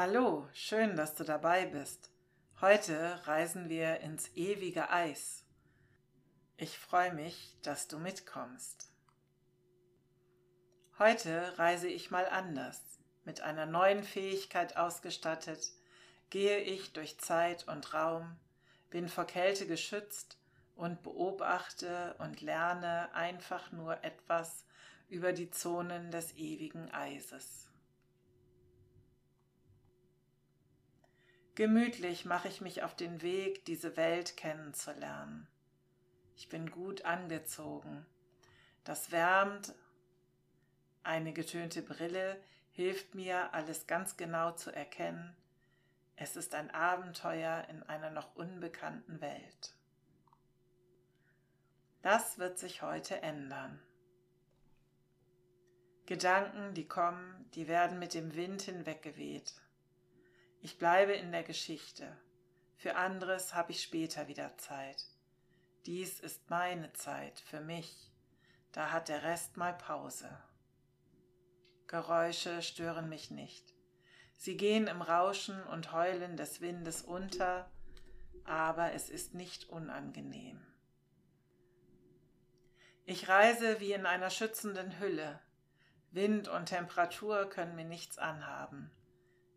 Hallo, schön, dass du dabei bist. Heute reisen wir ins ewige Eis. Ich freue mich, dass du mitkommst. Heute reise ich mal anders. Mit einer neuen Fähigkeit ausgestattet, gehe ich durch Zeit und Raum, bin vor Kälte geschützt und beobachte und lerne einfach nur etwas über die Zonen des ewigen Eises. Gemütlich mache ich mich auf den Weg, diese Welt kennenzulernen. Ich bin gut angezogen. Das wärmt. Eine getönte Brille hilft mir, alles ganz genau zu erkennen. Es ist ein Abenteuer in einer noch unbekannten Welt. Das wird sich heute ändern. Gedanken, die kommen, die werden mit dem Wind hinweggeweht. Ich bleibe in der Geschichte. Für anderes habe ich später wieder Zeit. Dies ist meine Zeit für mich. Da hat der Rest mal Pause. Geräusche stören mich nicht. Sie gehen im Rauschen und Heulen des Windes unter, aber es ist nicht unangenehm. Ich reise wie in einer schützenden Hülle. Wind und Temperatur können mir nichts anhaben.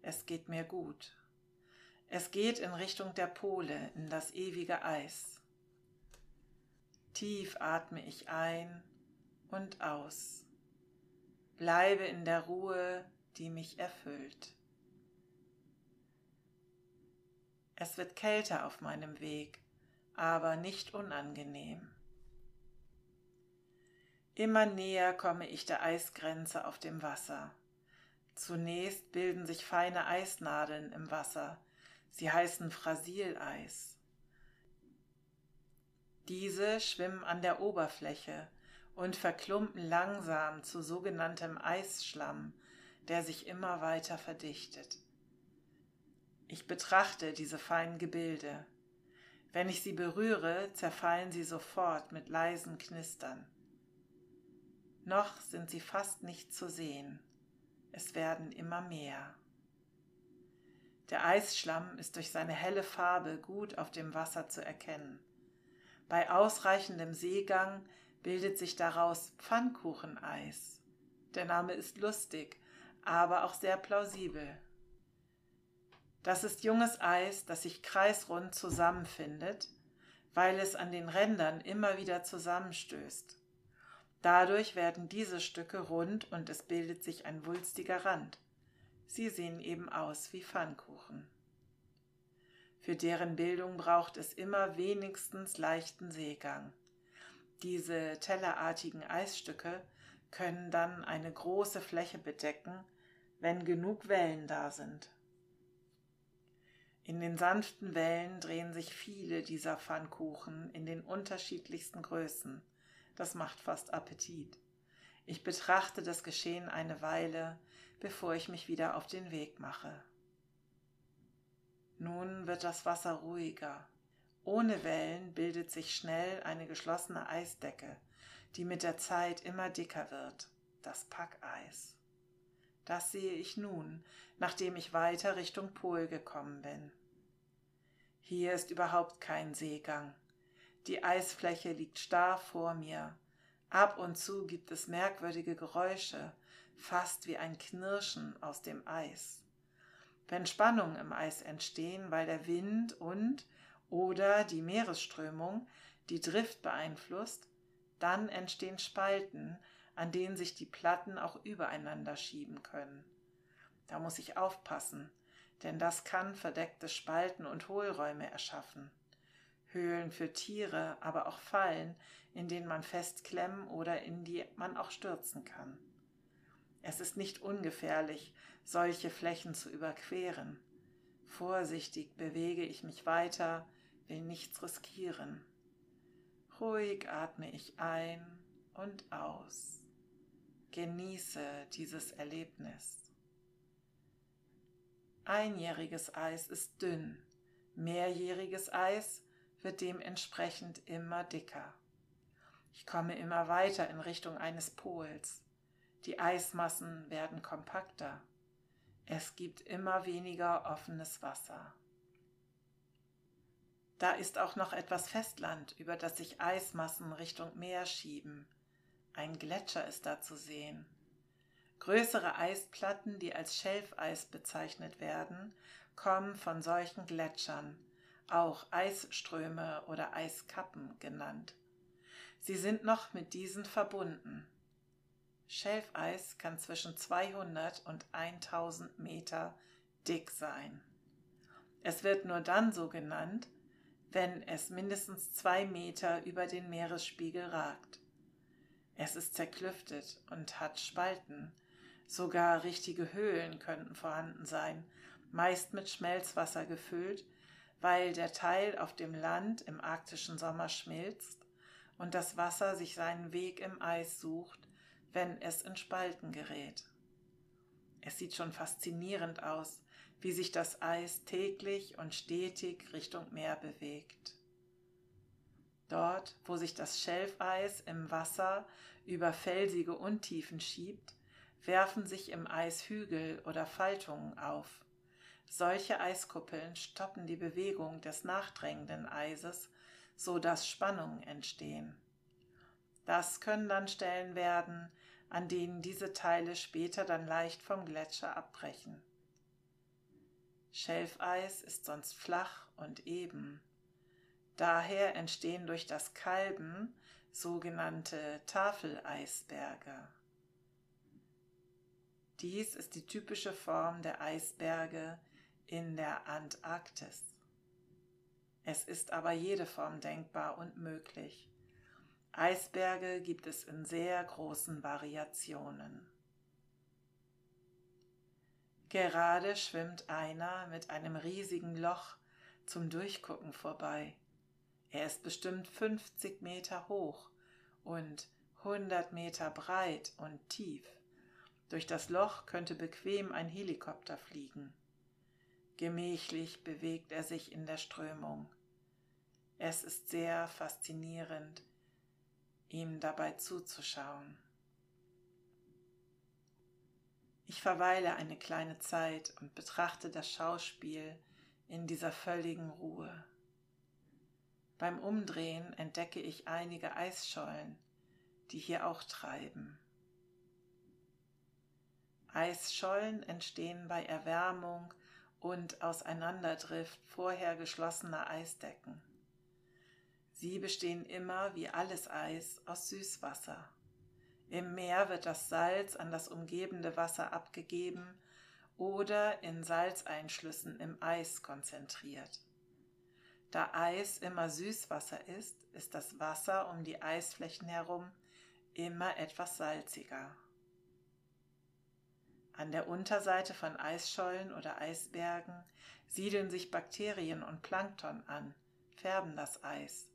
Es geht mir gut. Es geht in Richtung der Pole, in das ewige Eis. Tief atme ich ein und aus. Bleibe in der Ruhe, die mich erfüllt. Es wird kälter auf meinem Weg, aber nicht unangenehm. Immer näher komme ich der Eisgrenze auf dem Wasser. Zunächst bilden sich feine Eisnadeln im Wasser. Sie heißen Frasileis. Diese schwimmen an der Oberfläche und verklumpen langsam zu sogenanntem Eisschlamm, der sich immer weiter verdichtet. Ich betrachte diese feinen Gebilde. Wenn ich sie berühre, zerfallen sie sofort mit leisen Knistern. Noch sind sie fast nicht zu sehen es werden immer mehr. Der Eisschlamm ist durch seine helle Farbe gut auf dem Wasser zu erkennen. Bei ausreichendem Seegang bildet sich daraus Pfannkucheneis. Der Name ist lustig, aber auch sehr plausibel. Das ist junges Eis, das sich kreisrund zusammenfindet, weil es an den Rändern immer wieder zusammenstößt. Dadurch werden diese Stücke rund und es bildet sich ein wulstiger Rand. Sie sehen eben aus wie Pfannkuchen. Für deren Bildung braucht es immer wenigstens leichten Seegang. Diese tellerartigen Eisstücke können dann eine große Fläche bedecken, wenn genug Wellen da sind. In den sanften Wellen drehen sich viele dieser Pfannkuchen in den unterschiedlichsten Größen das macht fast Appetit. Ich betrachte das Geschehen eine Weile, bevor ich mich wieder auf den Weg mache. Nun wird das Wasser ruhiger. Ohne Wellen bildet sich schnell eine geschlossene Eisdecke, die mit der Zeit immer dicker wird, das Packeis. Das sehe ich nun, nachdem ich weiter Richtung Pol gekommen bin. Hier ist überhaupt kein Seegang, die Eisfläche liegt starr vor mir. Ab und zu gibt es merkwürdige Geräusche, fast wie ein Knirschen aus dem Eis. Wenn Spannungen im Eis entstehen, weil der Wind und oder die Meeresströmung die Drift beeinflusst, dann entstehen Spalten, an denen sich die Platten auch übereinander schieben können. Da muss ich aufpassen, denn das kann verdeckte Spalten und Hohlräume erschaffen. Höhlen für Tiere, aber auch Fallen, in denen man festklemmen oder in die man auch stürzen kann. Es ist nicht ungefährlich, solche Flächen zu überqueren. Vorsichtig bewege ich mich weiter, will nichts riskieren. Ruhig atme ich ein und aus. Genieße dieses Erlebnis. Einjähriges Eis ist dünn, mehrjähriges Eis wird dementsprechend immer dicker. Ich komme immer weiter in Richtung eines Pols. Die Eismassen werden kompakter. Es gibt immer weniger offenes Wasser. Da ist auch noch etwas Festland, über das sich Eismassen Richtung Meer schieben. Ein Gletscher ist da zu sehen. Größere Eisplatten, die als Schelfeis bezeichnet werden, kommen von solchen Gletschern, auch Eisströme oder Eiskappen genannt. Sie sind noch mit diesen verbunden. Schelfeis kann zwischen 200 und 1000 Meter dick sein. Es wird nur dann so genannt, wenn es mindestens zwei Meter über den Meeresspiegel ragt. Es ist zerklüftet und hat Spalten, sogar richtige Höhlen könnten vorhanden sein, meist mit Schmelzwasser gefüllt, weil der Teil auf dem Land im arktischen Sommer schmilzt und das Wasser sich seinen Weg im Eis sucht, wenn es in Spalten gerät. Es sieht schon faszinierend aus, wie sich das Eis täglich und stetig Richtung Meer bewegt. Dort, wo sich das Schelfeis im Wasser über felsige Untiefen schiebt, werfen sich im Eis Hügel oder Faltungen auf. Solche Eiskuppeln stoppen die Bewegung des nachdrängenden Eises, so dass Spannungen entstehen. Das können dann Stellen werden, an denen diese Teile später dann leicht vom Gletscher abbrechen. Schelfeis ist sonst flach und eben. Daher entstehen durch das Kalben sogenannte Tafeleisberge. Dies ist die typische Form der Eisberge in der Antarktis. Es ist aber jede Form denkbar und möglich. Eisberge gibt es in sehr großen Variationen. Gerade schwimmt einer mit einem riesigen Loch zum Durchgucken vorbei. Er ist bestimmt 50 Meter hoch und 100 Meter breit und tief. Durch das Loch könnte bequem ein Helikopter fliegen. Gemächlich bewegt er sich in der Strömung. Es ist sehr faszinierend, ihm dabei zuzuschauen. Ich verweile eine kleine Zeit und betrachte das Schauspiel in dieser völligen Ruhe. Beim Umdrehen entdecke ich einige Eisschollen, die hier auch treiben. Eisschollen entstehen bei Erwärmung und Auseinanderdrift vorher geschlossener Eisdecken. Sie bestehen immer wie alles Eis aus Süßwasser. Im Meer wird das Salz an das umgebende Wasser abgegeben oder in Salzeinschlüssen im Eis konzentriert. Da Eis immer Süßwasser ist, ist das Wasser um die Eisflächen herum immer etwas salziger. An der Unterseite von Eisschollen oder Eisbergen siedeln sich Bakterien und Plankton an, färben das Eis.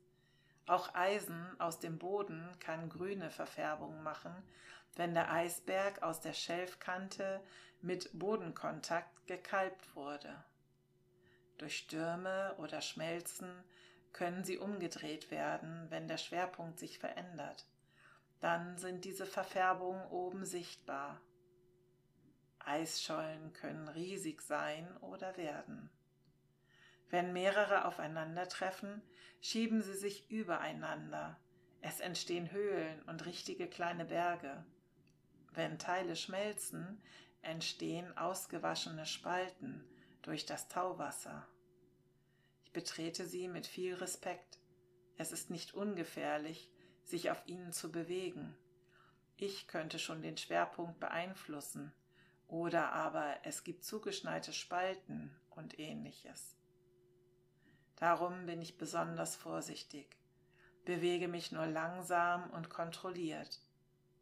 Auch Eisen aus dem Boden kann grüne Verfärbung machen, wenn der Eisberg aus der Schelfkante mit Bodenkontakt gekalbt wurde. Durch Stürme oder Schmelzen können sie umgedreht werden, wenn der Schwerpunkt sich verändert. Dann sind diese Verfärbungen oben sichtbar. Eisschollen können riesig sein oder werden. Wenn mehrere aufeinandertreffen, schieben sie sich übereinander. Es entstehen Höhlen und richtige kleine Berge. Wenn Teile schmelzen, entstehen ausgewaschene Spalten durch das Tauwasser. Ich betrete sie mit viel Respekt. Es ist nicht ungefährlich, sich auf ihnen zu bewegen. Ich könnte schon den Schwerpunkt beeinflussen, oder aber es gibt zugeschneite Spalten und ähnliches. Darum bin ich besonders vorsichtig, bewege mich nur langsam und kontrolliert.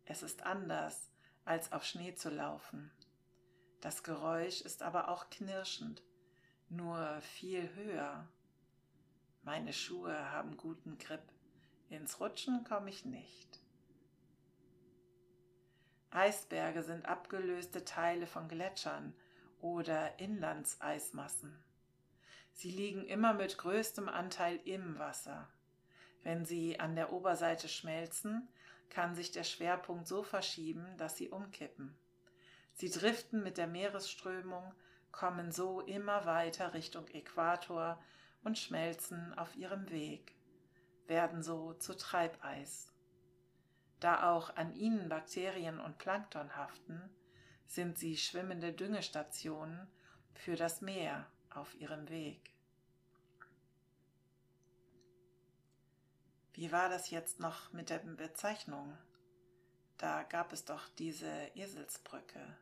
Es ist anders, als auf Schnee zu laufen. Das Geräusch ist aber auch knirschend, nur viel höher. Meine Schuhe haben guten Grip, ins Rutschen komme ich nicht. Eisberge sind abgelöste Teile von Gletschern oder Inlandseismassen. Sie liegen immer mit größtem Anteil im Wasser. Wenn sie an der Oberseite schmelzen, kann sich der Schwerpunkt so verschieben, dass sie umkippen. Sie driften mit der Meeresströmung, kommen so immer weiter Richtung Äquator und schmelzen auf ihrem Weg, werden so zu Treibeis. Da auch an ihnen Bakterien und Plankton haften, sind sie schwimmende Düngestationen für das Meer auf ihrem Weg. Wie war das jetzt noch mit der Bezeichnung? Da gab es doch diese Eselsbrücke.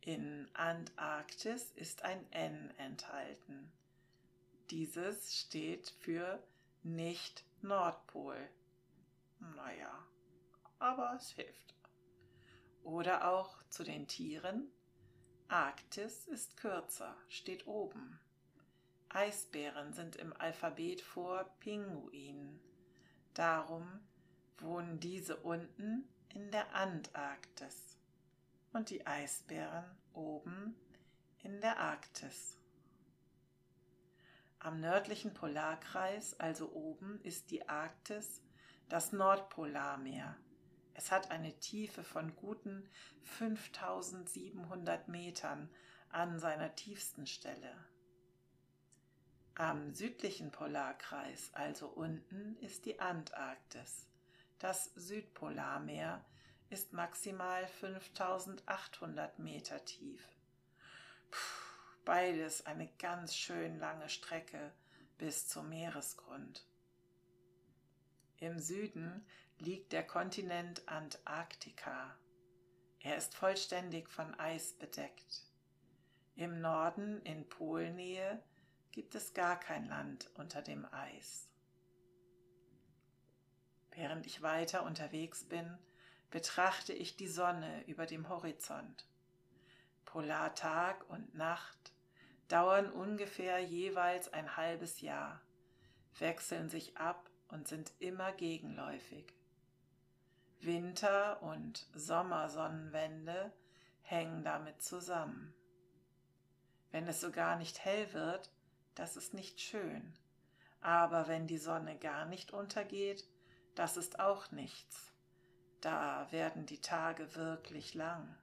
In Antarktis ist ein N enthalten. Dieses steht für nicht Nordpol. Naja, aber es hilft. Oder auch zu den Tieren. Arktis ist kürzer, steht oben. Eisbären sind im Alphabet vor Pinguinen. Darum wohnen diese unten in der Antarktis und die Eisbären oben in der Arktis. Am nördlichen Polarkreis, also oben, ist die Arktis das Nordpolarmeer. Es hat eine Tiefe von guten 5700 Metern an seiner tiefsten Stelle. Am südlichen Polarkreis, also unten, ist die Antarktis. Das Südpolarmeer ist maximal 5800 Meter tief. Puh, beides eine ganz schön lange Strecke bis zum Meeresgrund. Im Süden liegt der Kontinent Antarktika. Er ist vollständig von Eis bedeckt. Im Norden in Polnähe gibt es gar kein Land unter dem Eis. Während ich weiter unterwegs bin, betrachte ich die Sonne über dem Horizont. Polartag und Nacht dauern ungefähr jeweils ein halbes Jahr, wechseln sich ab und sind immer gegenläufig. Winter- und Sommersonnenwende hängen damit zusammen. Wenn es sogar nicht hell wird, das ist nicht schön. Aber wenn die Sonne gar nicht untergeht, das ist auch nichts. Da werden die Tage wirklich lang.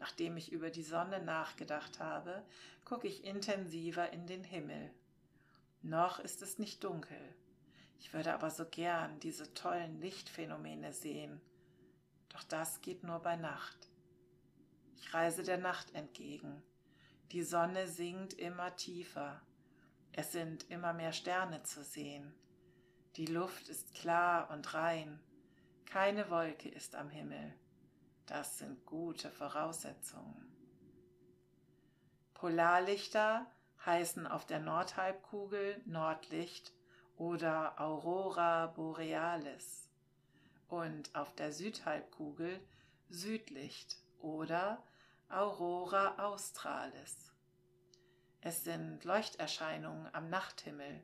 Nachdem ich über die Sonne nachgedacht habe, gucke ich intensiver in den Himmel. Noch ist es nicht dunkel. Ich würde aber so gern diese tollen Lichtphänomene sehen. Doch das geht nur bei Nacht. Ich reise der Nacht entgegen. Die Sonne sinkt immer tiefer. Es sind immer mehr Sterne zu sehen. Die Luft ist klar und rein. Keine Wolke ist am Himmel. Das sind gute Voraussetzungen. Polarlichter heißen auf der Nordhalbkugel Nordlicht oder Aurora borealis und auf der Südhalbkugel Südlicht oder Aurora australis. Es sind Leuchterscheinungen am Nachthimmel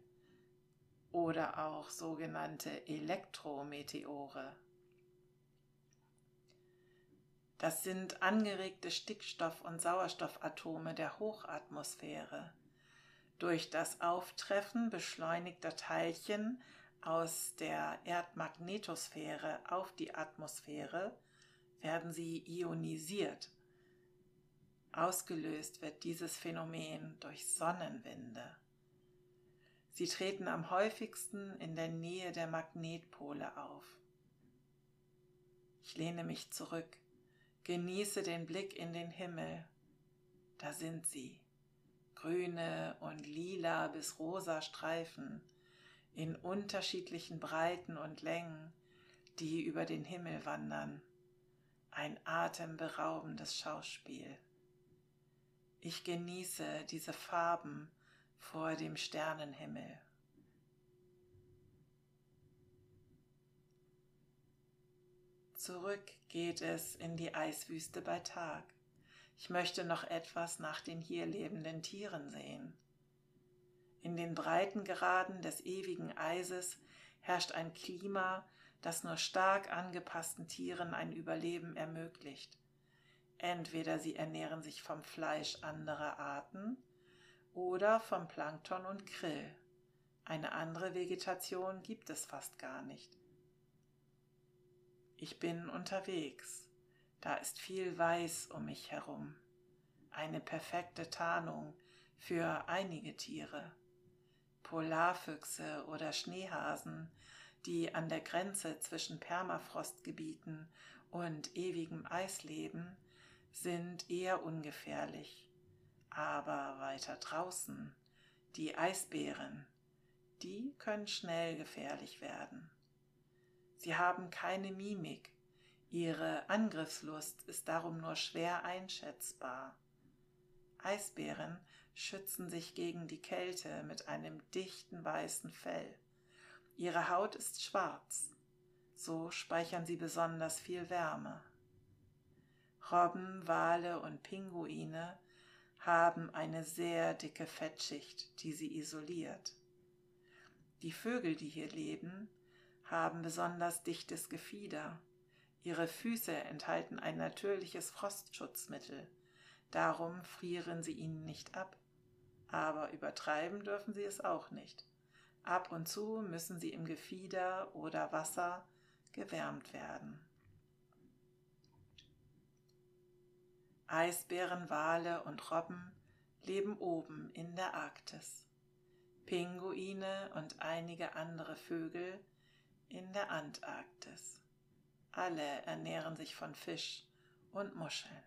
oder auch sogenannte Elektrometeore. Das sind angeregte Stickstoff- und Sauerstoffatome der Hochatmosphäre. Durch das Auftreffen beschleunigter Teilchen aus der Erdmagnetosphäre auf die Atmosphäre werden sie ionisiert. Ausgelöst wird dieses Phänomen durch Sonnenwinde. Sie treten am häufigsten in der Nähe der Magnetpole auf. Ich lehne mich zurück, genieße den Blick in den Himmel. Da sind sie, grüne und lila bis rosa Streifen in unterschiedlichen Breiten und Längen, die über den Himmel wandern. Ein atemberaubendes Schauspiel. Ich genieße diese Farben vor dem Sternenhimmel. Zurück geht es in die Eiswüste bei Tag. Ich möchte noch etwas nach den hier lebenden Tieren sehen. In den Breitengraden des ewigen Eises herrscht ein Klima, das nur stark angepassten Tieren ein Überleben ermöglicht. Entweder sie ernähren sich vom Fleisch anderer Arten oder vom Plankton und Krill. Eine andere Vegetation gibt es fast gar nicht. Ich bin unterwegs, Da ist viel Weiß um mich herum, eine perfekte Tarnung für einige Tiere. Polarfüchse oder Schneehasen, die an der Grenze zwischen Permafrostgebieten und ewigem Eis leben, sind eher ungefährlich. Aber weiter draußen, die Eisbären, die können schnell gefährlich werden. Sie haben keine Mimik, ihre Angriffslust ist darum nur schwer einschätzbar. Eisbären schützen sich gegen die Kälte mit einem dichten weißen Fell. Ihre Haut ist schwarz, so speichern sie besonders viel Wärme. Robben, Wale und Pinguine haben eine sehr dicke Fettschicht, die sie isoliert. Die Vögel, die hier leben, haben besonders dichtes Gefieder. Ihre Füße enthalten ein natürliches Frostschutzmittel, darum frieren sie ihnen nicht ab. Aber übertreiben dürfen sie es auch nicht. Ab und zu müssen sie im Gefieder oder Wasser gewärmt werden. Eisbären, Wale und Robben leben oben in der Arktis. Pinguine und einige andere Vögel in der Antarktis. Alle ernähren sich von Fisch und Muscheln.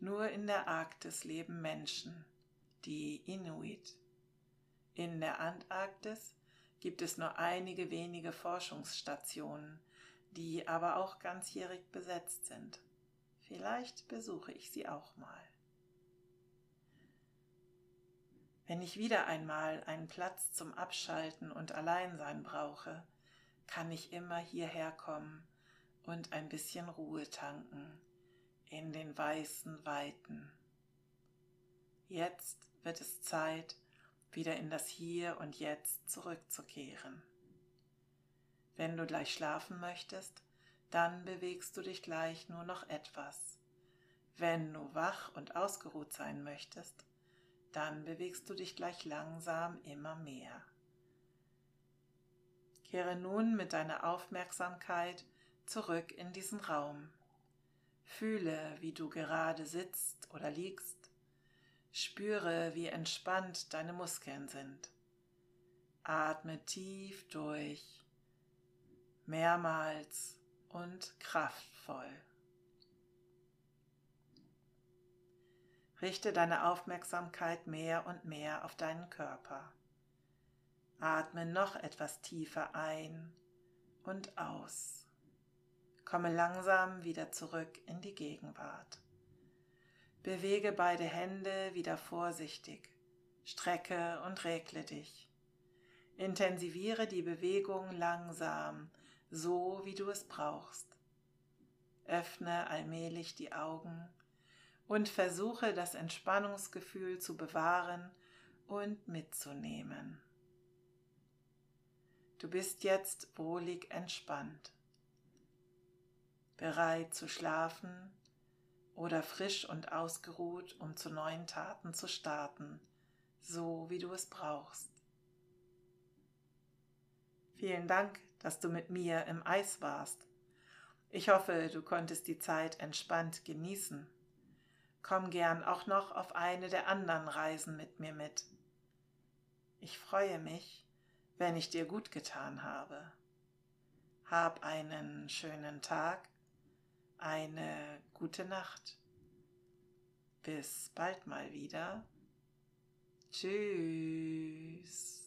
Nur in der Arktis leben Menschen, die Inuit. In der Antarktis gibt es nur einige wenige Forschungsstationen, die aber auch ganzjährig besetzt sind. Vielleicht besuche ich sie auch mal. Wenn ich wieder einmal einen Platz zum Abschalten und Alleinsein brauche, kann ich immer hierher kommen und ein bisschen Ruhe tanken in den weißen Weiten. Jetzt wird es Zeit, wieder in das Hier und Jetzt zurückzukehren. Wenn du gleich schlafen möchtest, dann bewegst du dich gleich nur noch etwas. Wenn du wach und ausgeruht sein möchtest, dann bewegst du dich gleich langsam immer mehr. Kehre nun mit deiner Aufmerksamkeit zurück in diesen Raum. Fühle, wie du gerade sitzt oder liegst. Spüre, wie entspannt deine Muskeln sind. Atme tief durch, mehrmals und kraftvoll. Richte deine Aufmerksamkeit mehr und mehr auf deinen Körper. Atme noch etwas tiefer ein und aus. Komme langsam wieder zurück in die Gegenwart. Bewege beide Hände wieder vorsichtig. Strecke und regle dich. Intensiviere die Bewegung langsam so wie du es brauchst. Öffne allmählich die Augen und versuche das Entspannungsgefühl zu bewahren und mitzunehmen. Du bist jetzt wohlig entspannt, bereit zu schlafen oder frisch und ausgeruht, um zu neuen Taten zu starten, so wie du es brauchst. Vielen Dank, dass du mit mir im Eis warst. Ich hoffe, du konntest die Zeit entspannt genießen. Komm gern auch noch auf eine der anderen Reisen mit mir mit. Ich freue mich, wenn ich dir gut getan habe. Hab einen schönen Tag, eine gute Nacht. Bis bald mal wieder. Tschüss.